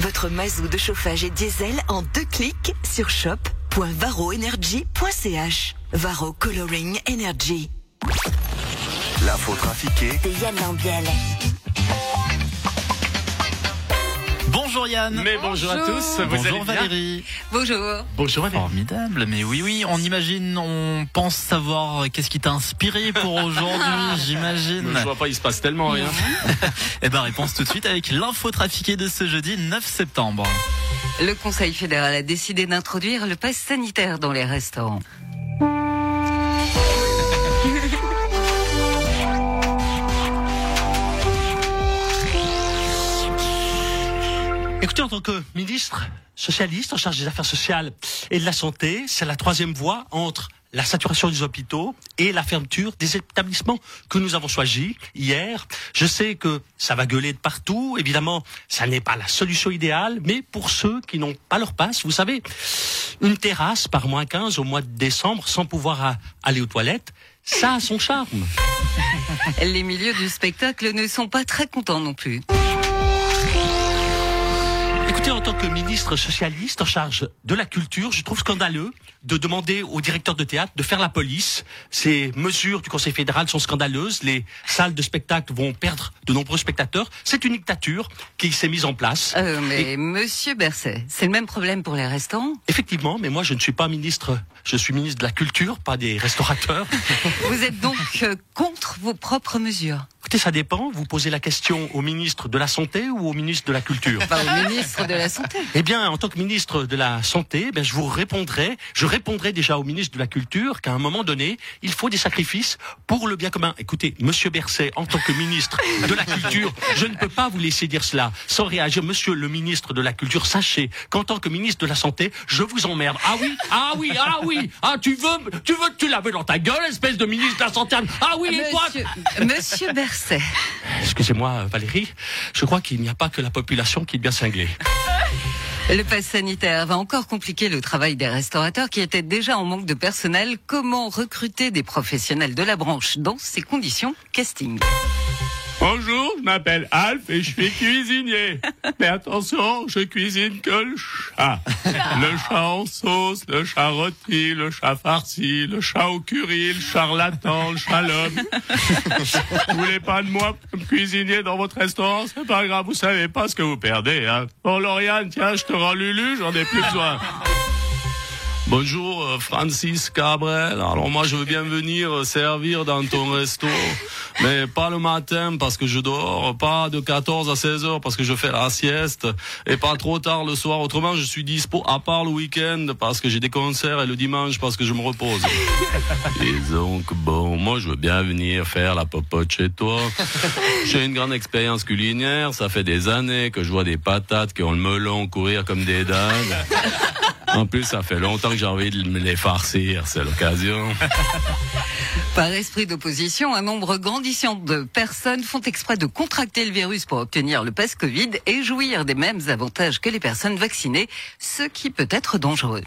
Votre mazou de chauffage et diesel en deux clics sur shop.varoenergy.ch. Varo Coloring Energy. L'info trafiquée De Yann Lambiel. Bonjour Yann. Mais bonjour, à tous, vous Bonjour allez bien Valérie. Bonjour. Bonjour Valérie. Formidable, mais oui, oui, on imagine, on pense savoir qu'est-ce qui t'a inspiré pour aujourd'hui, j'imagine. Je vois pas, il se passe tellement rien. Eh ben, réponse tout de suite avec l'info trafiquée de ce jeudi 9 septembre. Le Conseil fédéral a décidé d'introduire le pass sanitaire dans les restaurants. Écoutez, en tant que ministre socialiste en charge des affaires sociales et de la santé, c'est la troisième voie entre la saturation des hôpitaux et la fermeture des établissements que nous avons choisis hier. Je sais que ça va gueuler de partout. Évidemment, ça n'est pas la solution idéale, mais pour ceux qui n'ont pas leur passe, vous savez, une terrasse par moins 15 au mois de décembre sans pouvoir aller aux toilettes, ça a son charme. Les milieux du spectacle ne sont pas très contents non plus. Écoutez, en tant que ministre socialiste en charge de la culture, je trouve scandaleux de demander au directeur de théâtre de faire la police. Ces mesures du Conseil fédéral sont scandaleuses. Les salles de spectacle vont perdre de nombreux spectateurs. C'est une dictature qui s'est mise en place. Euh, mais Monsieur Berset, c'est le même problème pour les restaurants Effectivement, mais moi je ne suis pas ministre, je suis ministre de la culture, pas des restaurateurs. Vous êtes donc euh, contre vos propres mesures? Écoutez, ça dépend. Vous posez la question au ministre de la Santé ou au ministre de la Culture? Enfin, au ministre de la Santé. Eh bien, en tant que ministre de la Santé, ben, je vous répondrai, je répondrai déjà au ministre de la Culture qu'à un moment donné, il faut des sacrifices pour le bien commun. Écoutez, Monsieur Berset, en tant que ministre de la Culture, je ne peux pas vous laisser dire cela sans réagir. Monsieur le ministre de la Culture, sachez qu'en tant que ministre de la Santé, je vous emmerde. Ah oui, ah oui, ah oui, ah tu veux, tu veux que tu laves dans ta gueule, espèce de ministre de la Santé? Ah oui, et toi? Monsieur, Monsieur Excusez-moi, Valérie, je crois qu'il n'y a pas que la population qui est bien cinglée. le pass sanitaire va encore compliquer le travail des restaurateurs qui étaient déjà en manque de personnel. Comment recruter des professionnels de la branche dans ces conditions? Casting. Bonjour, je m'appelle Alf et je suis cuisinier. Mais attention, je cuisine que le chat. Le chat en sauce, le chat rôti, le chat farci, le chat au curry, le charlatan, le chat l'homme. Vous voulez pas de moi comme cuisinier dans votre restaurant C'est pas grave, vous savez pas ce que vous perdez. Hein. Bon, Lauriane, tiens, je te rends Lulu, j'en ai plus besoin. Bonjour euh, Francis Cabrel. Alors moi je veux bien venir euh, servir dans ton resto, mais pas le matin parce que je dors, pas de 14 à 16 heures parce que je fais la sieste, et pas trop tard le soir. Autrement je suis dispo à part le week-end parce que j'ai des concerts et le dimanche parce que je me repose. Et donc bon, moi je veux bien venir faire la popote chez toi. J'ai une grande expérience culinaire, ça fait des années que je vois des patates qui ont le melon courir comme des dingues. En plus, ça fait longtemps que j'ai envie de me les farcir, c'est l'occasion. Par esprit d'opposition, un nombre grandissant de personnes font exprès de contracter le virus pour obtenir le pass Covid et jouir des mêmes avantages que les personnes vaccinées, ce qui peut être dangereux.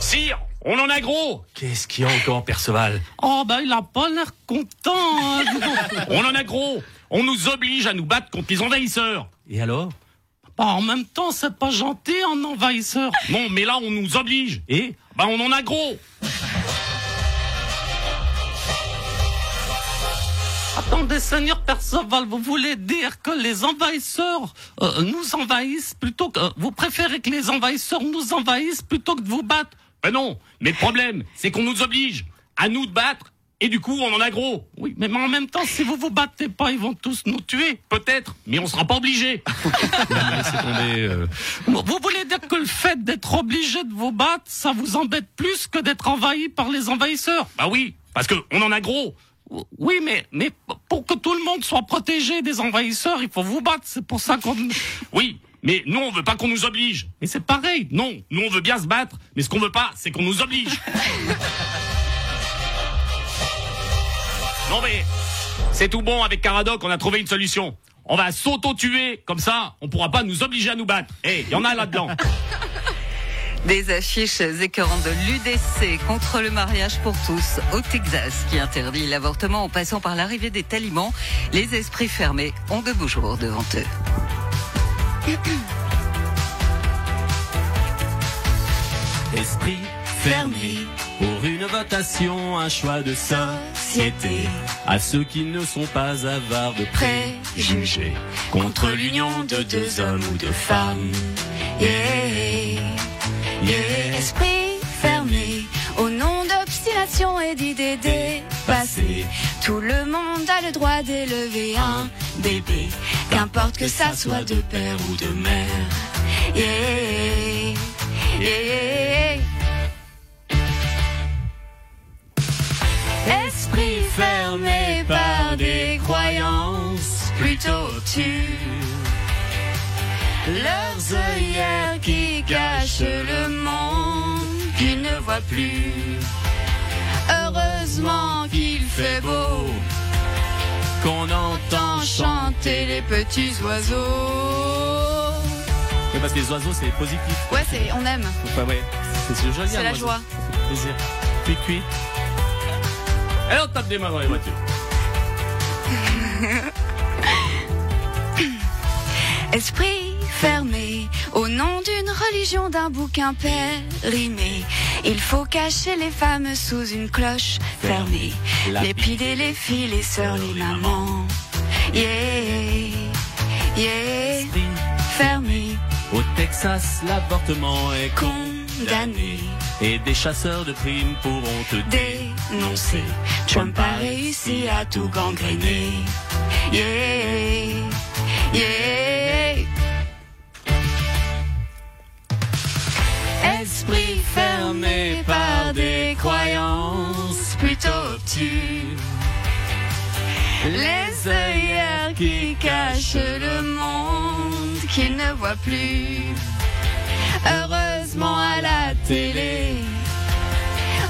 Sire, on en a gros Qu'est-ce qu'il y a encore, Perceval? Oh, bah il a pas l'air content. hein. on en a gros On nous oblige à nous battre contre les envahisseurs. Et alors? En même temps, c'est pas gentil, un envahisseur. Non, mais là, on nous oblige. Et Bah, on en a gros Attendez, Seigneur Perceval, vous voulez dire que les envahisseurs euh, nous envahissent plutôt que... Vous préférez que les envahisseurs nous envahissent plutôt que de vous battre? Ben non, mais le problème, c'est qu'on nous oblige à nous de battre, et du coup, on en a gros. Oui, mais en même temps, si vous vous battez pas, ils vont tous nous tuer. Peut-être, mais on sera pas obligé. euh, Vous vous voulez dire que le fait d'être obligé de vous battre, ça vous embête plus que d'être envahi par les envahisseurs? Bah oui, parce que on en a gros. Oui, mais, mais pour que tout le monde soit protégé des envahisseurs, il faut vous battre. C'est pour ça qu'on... Oui, mais nous, on veut pas qu'on nous oblige. Mais c'est pareil. Non, nous, on veut bien se battre, mais ce qu'on veut pas, c'est qu'on nous oblige. non mais, c'est tout bon avec Caradoc, on a trouvé une solution. On va s'auto-tuer, comme ça, on pourra pas nous obliger à nous battre. Eh, il y en a là-dedans. Des affiches écœurantes de l'UDC contre le mariage pour tous au Texas qui interdit l'avortement en passant par l'arrivée des talibans. Les esprits fermés ont de beaux jours devant eux. Esprit fermé pour une votation, un choix de société. À ceux qui ne sont pas avares de préjugés contre l'union de deux hommes ou de femmes. Yeah, yeah. Esprit fermé au nom d'obstination et d'idées dépassées. Tout le monde a le droit d'élever un bébé, qu'importe que ça soit de père ou de mère. Yeah, yeah. Esprit fermé par des croyances plutôt obtus. Leurs œillères qui cachent le monde qu'ils ne voient plus. Heureusement qu'il fait beau, qu'on entend chanter les petits oiseaux. Mais parce que les oiseaux c'est positif. Ouais, c'est, on aime. Enfin, ouais, c'est c'est joli. C'est un la oiseau. joie. Ça fait plaisir. Cuit cuit. Allez, on tape des mains dans les voitures. Esprit fermé, au nom d'une religion, d'un bouquin périmé. Il faut cacher les femmes sous une cloche fermée. Les piles, les filles, les sœurs, les mamans. Yeah, yeah, Esprit fermé, Au Texas, l'avortement est Et des chasseurs de primes pourront te dénoncer. Trump a réussi à tout gangréner. Yeah, yeah. Esprit fermé par des croyances plutôt obtus. Les œillères qui cachent le monde qu'ils ne voient plus. La télé,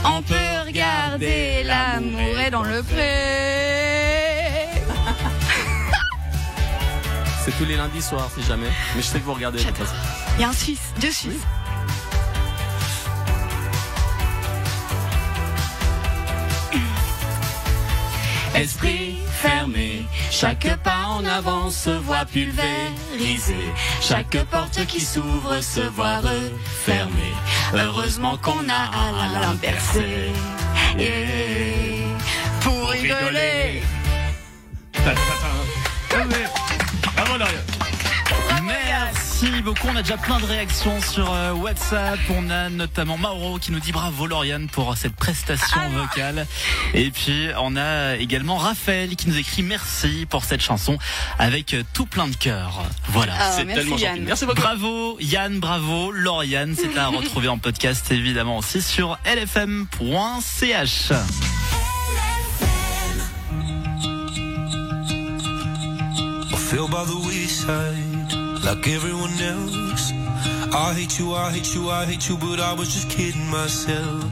on peut regarder l'amour est dans le pré. C'est tous les lundis soirs si jamais. Mais je sais que vous regardez. Il y a un Suisse, deux Suisses. Esprit fermé, chaque pas en avant se voit pulvérisé. Chaque porte qui s'ouvre se voit refermée. Heureusement qu'on a à l'inverser. Yeah. Pour rigoler. Bravo, Lauriane. Merci beaucoup. On a déjà plein de réactions sur euh, WhatsApp. On a notamment Mauro qui nous dit bravo Lauriane pour cette prestation vocale. Et puis on a également Raphaël qui nous écrit merci pour cette chanson avec euh, tout plein de cœur. Voilà. Ah, C'est merci, tellement Yann. gentil. Merci beaucoup. Bravo Yann, bravo Lauriane. C'est à retrouver en podcast évidemment aussi sur lfm.ch. I feel by the wayside, like everyone else. I hate you, I hate you, I hate you, but I was just kidding myself.